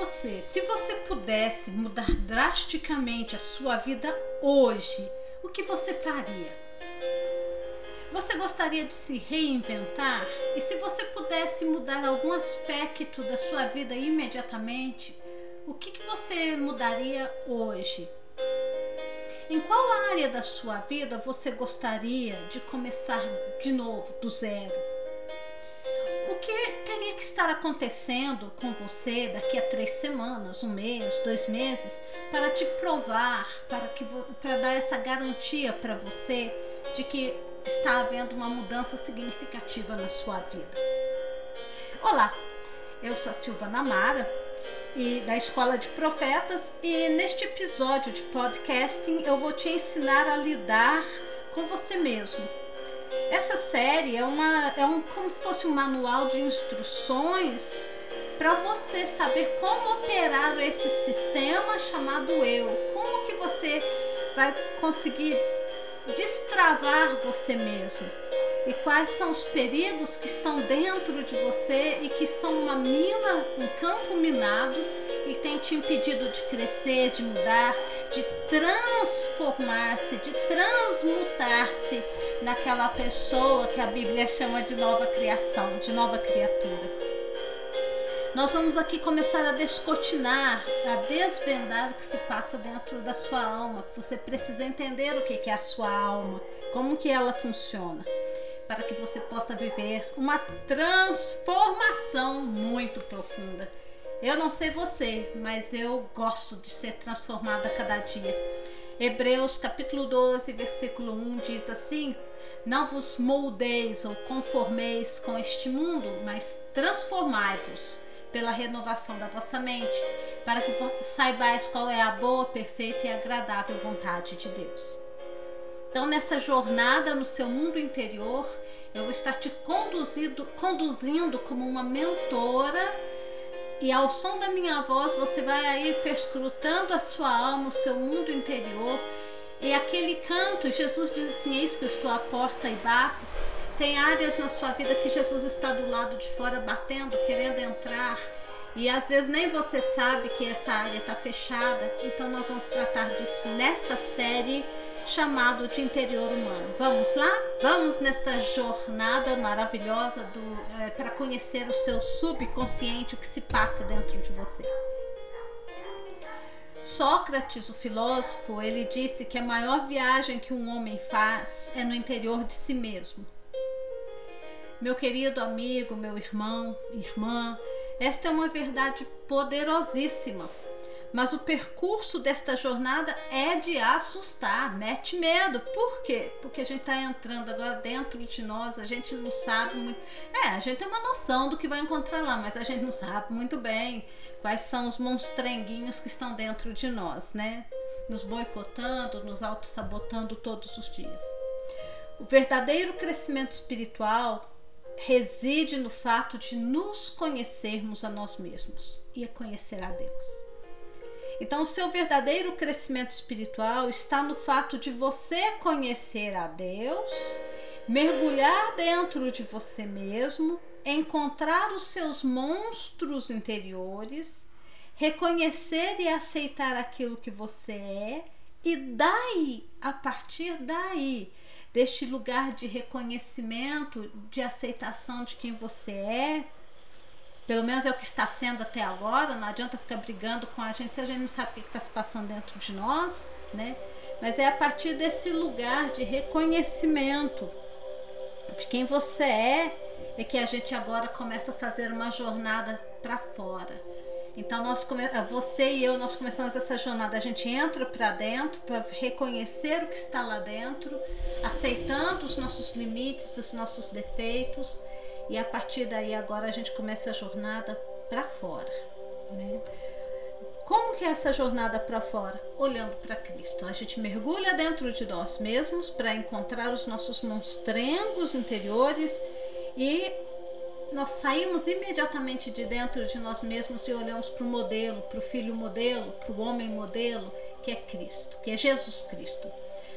você, se você pudesse mudar drasticamente a sua vida hoje, o que você faria? Você gostaria de se reinventar? E se você pudesse mudar algum aspecto da sua vida imediatamente, o que, que você mudaria hoje? Em qual área da sua vida você gostaria de começar de novo, do zero? Que teria que estar acontecendo com você daqui a três semanas, um mês, dois meses, para te provar, para, que, para dar essa garantia para você de que está havendo uma mudança significativa na sua vida? Olá, eu sou a Silvana Mara e da Escola de Profetas e neste episódio de podcasting eu vou te ensinar a lidar com você mesmo. Essa série é uma é um como se fosse um manual de instruções para você saber como operar esse sistema chamado eu. Como que você vai conseguir destravar você mesmo? e quais são os perigos que estão dentro de você e que são uma mina, um campo minado e tem te impedido de crescer, de mudar, de transformar-se, de transmutar-se naquela pessoa que a Bíblia chama de nova criação, de nova criatura. Nós vamos aqui começar a descortinar, a desvendar o que se passa dentro da sua alma. Você precisa entender o que é a sua alma, como que ela funciona para que você possa viver uma transformação muito profunda. Eu não sei você, mas eu gosto de ser transformada a cada dia. Hebreus capítulo 12, versículo 1 diz assim: Não vos moldeis ou conformeis com este mundo, mas transformai-vos pela renovação da vossa mente, para que saibais qual é a boa, perfeita e agradável vontade de Deus. Então, nessa jornada no seu mundo interior, eu vou estar te conduzindo, conduzindo como uma mentora. E ao som da minha voz, você vai aí perscrutando a sua alma, o seu mundo interior. E aquele canto, Jesus diz assim: Eis que eu estou à porta e bato. Tem áreas na sua vida que Jesus está do lado de fora batendo, querendo entrar. E às vezes nem você sabe que essa área está fechada. Então nós vamos tratar disso nesta série chamado de interior humano. Vamos lá? Vamos nesta jornada maravilhosa é, para conhecer o seu subconsciente, o que se passa dentro de você. Sócrates, o filósofo, ele disse que a maior viagem que um homem faz é no interior de si mesmo. Meu querido amigo, meu irmão, irmã, esta é uma verdade poderosíssima. Mas o percurso desta jornada é de assustar, mete medo. Por quê? Porque a gente está entrando agora dentro de nós, a gente não sabe muito. É, a gente tem uma noção do que vai encontrar lá, mas a gente não sabe muito bem quais são os monstrenguinhos que estão dentro de nós, né? Nos boicotando, nos auto-sabotando todos os dias. O verdadeiro crescimento espiritual reside no fato de nos conhecermos a nós mesmos e a conhecer a Deus. Então, o seu verdadeiro crescimento espiritual está no fato de você conhecer a Deus, mergulhar dentro de você mesmo, encontrar os seus monstros interiores, reconhecer e aceitar aquilo que você é, e daí, a partir daí, deste lugar de reconhecimento, de aceitação de quem você é. Pelo menos é o que está sendo até agora. Não adianta ficar brigando com a gente se a gente não sabe o que está se passando dentro de nós, né? Mas é a partir desse lugar de reconhecimento de quem você é, é que a gente agora começa a fazer uma jornada para fora então nós come... você e eu nós começamos essa jornada. A gente entra para dentro para reconhecer o que está lá dentro, aceitando os nossos limites, os nossos defeitos e a partir daí agora a gente começa a jornada para fora, né? Como que é essa jornada para fora? Olhando para Cristo. A gente mergulha dentro de nós mesmos para encontrar os nossos monstrengos interiores e nós saímos imediatamente de dentro de nós mesmos e olhamos para o modelo, para o filho modelo, para o homem modelo, que é Cristo, que é Jesus Cristo.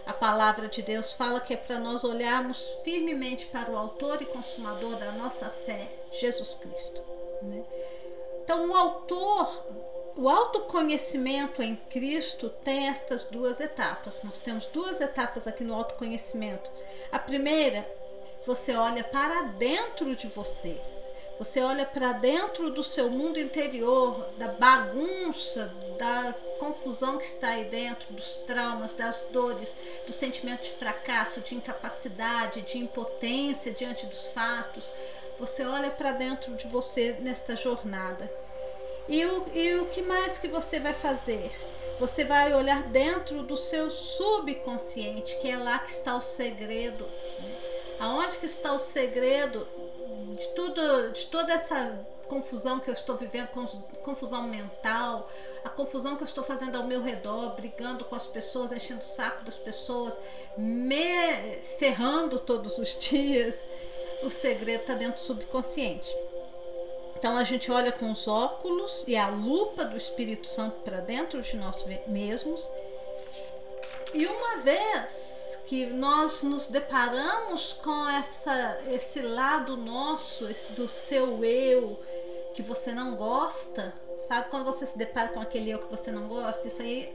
A palavra de Deus fala que é para nós olharmos firmemente para o autor e consumador da nossa fé, Jesus Cristo. Né? Então, o autor o autoconhecimento em Cristo tem estas duas etapas. Nós temos duas etapas aqui no autoconhecimento. A primeira, você olha para dentro de você. Você olha para dentro do seu mundo interior, da bagunça, da confusão que está aí dentro, dos traumas, das dores, do sentimento de fracasso, de incapacidade, de impotência diante dos fatos. Você olha para dentro de você nesta jornada. E o, e o que mais que você vai fazer? Você vai olhar dentro do seu subconsciente, que é lá que está o segredo. Né? Aonde que está o segredo de tudo, de toda essa confusão que eu estou vivendo, confusão mental, a confusão que eu estou fazendo ao meu redor, brigando com as pessoas, enchendo o saco das pessoas, me ferrando todos os dias. O segredo está dentro do subconsciente. Então a gente olha com os óculos e a lupa do Espírito Santo para dentro de nós mesmos. E uma vez que nós nos deparamos com essa, esse lado nosso, esse do seu eu, que você não gosta, sabe? Quando você se depara com aquele eu que você não gosta, isso aí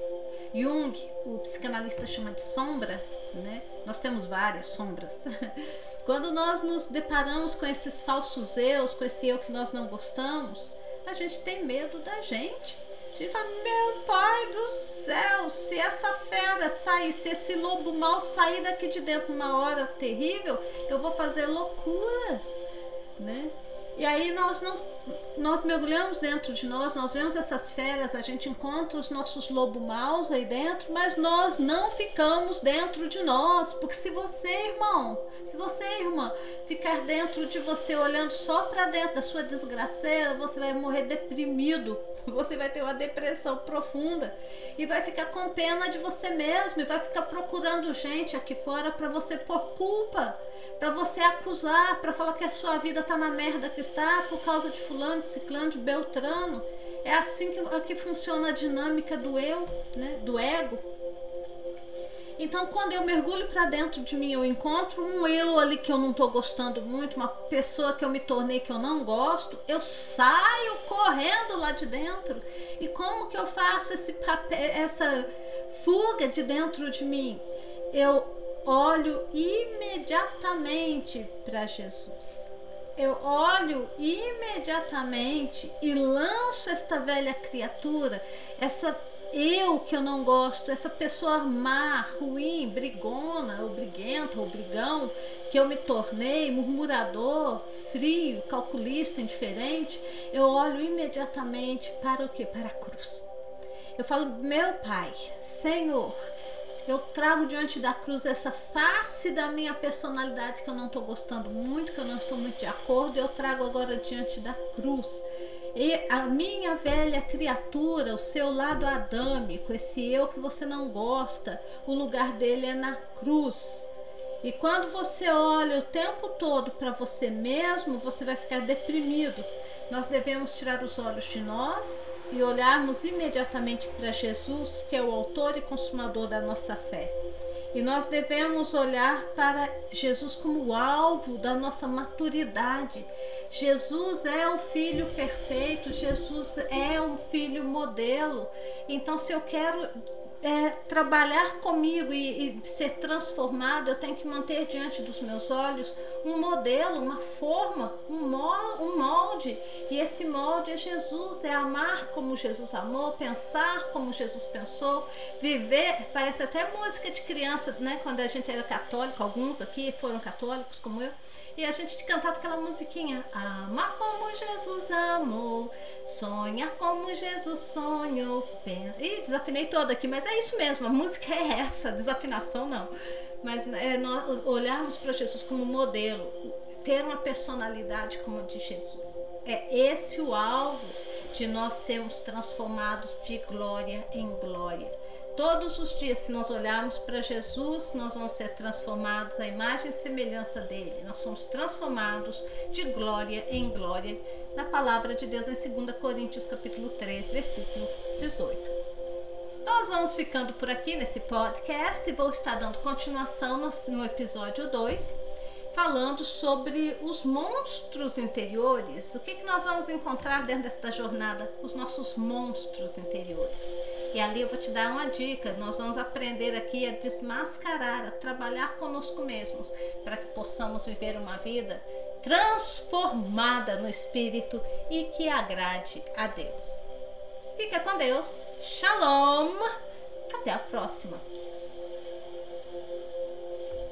Jung, o psicanalista, chama de sombra, né? Nós temos várias sombras. Quando nós nos deparamos com esses falsos eus, com esse eu que nós não gostamos, a gente tem medo da gente. Gente fala, meu pai do céu, se essa fera sair, se esse lobo mal sair daqui de dentro numa hora terrível, eu vou fazer loucura, né? E aí nós não nós mergulhamos dentro de nós, nós vemos essas feras, a gente encontra os nossos lobos maus aí dentro, mas nós não ficamos dentro de nós, porque se você, irmão, se você, irmã, ficar dentro de você olhando só para dentro da sua desgraceira, você vai morrer deprimido, você vai ter uma depressão profunda e vai ficar com pena de você mesmo e vai ficar procurando gente aqui fora para você pôr culpa, para você acusar, para falar que a sua vida tá na merda que está por causa de fulano, de ciclano, de beltrano. É assim que, que funciona a dinâmica do eu, né? do ego. Então, quando eu mergulho para dentro de mim, eu encontro um eu ali que eu não estou gostando muito, uma pessoa que eu me tornei que eu não gosto, eu saio correndo lá de dentro. E como que eu faço esse papel, essa fuga de dentro de mim? Eu olho imediatamente para Jesus eu olho imediatamente e lanço esta velha criatura, essa eu que eu não gosto, essa pessoa má, ruim, brigona, ou briguento, ou brigão, que eu me tornei, murmurador, frio, calculista, indiferente, eu olho imediatamente para o que? Para a cruz. Eu falo, meu Pai, Senhor, eu trago diante da cruz essa face da minha personalidade que eu não estou gostando muito, que eu não estou muito de acordo, eu trago agora diante da cruz. E a minha velha criatura, o seu lado adâmico, esse eu que você não gosta, o lugar dele é na cruz. E quando você olha o tempo todo para você mesmo, você vai ficar deprimido. Nós devemos tirar os olhos de nós e olharmos imediatamente para Jesus, que é o autor e consumador da nossa fé. E nós devemos olhar para Jesus como o alvo da nossa maturidade. Jesus é o filho perfeito, Jesus é um filho modelo. Então, se eu quero é, trabalhar comigo e, e, ser transformado, eu tenho que manter diante dos meus olhos um modelo, uma forma, um molde. E esse molde é Jesus, é amar como Jesus amou, pensar como Jesus pensou, viver. Parece até música de criança, né? Quando a gente era católico, alguns aqui foram católicos como eu. E a gente cantava aquela musiquinha: Amar como Jesus amou, sonhar como Jesus sonhou. E desafinei toda aqui, mas é isso mesmo, a música é essa, desafinação não. Mas é, nós olharmos para Jesus como modelo, ter uma personalidade como a de Jesus. É esse o alvo de nós sermos transformados de glória em glória. Todos os dias, se nós olharmos para Jesus, nós vamos ser transformados à imagem e semelhança dele. Nós somos transformados de glória em glória na palavra de Deus em 2 Coríntios capítulo 3, versículo 18. Nós vamos ficando por aqui nesse podcast e vou estar dando continuação no, no episódio 2 falando sobre os monstros interiores. O que, que nós vamos encontrar dentro desta jornada? Os nossos monstros interiores. E ali eu vou te dar uma dica. Nós vamos aprender aqui a desmascarar, a trabalhar conosco mesmos, para que possamos viver uma vida transformada no espírito e que agrade a Deus. Fica com Deus. Shalom. Até a próxima.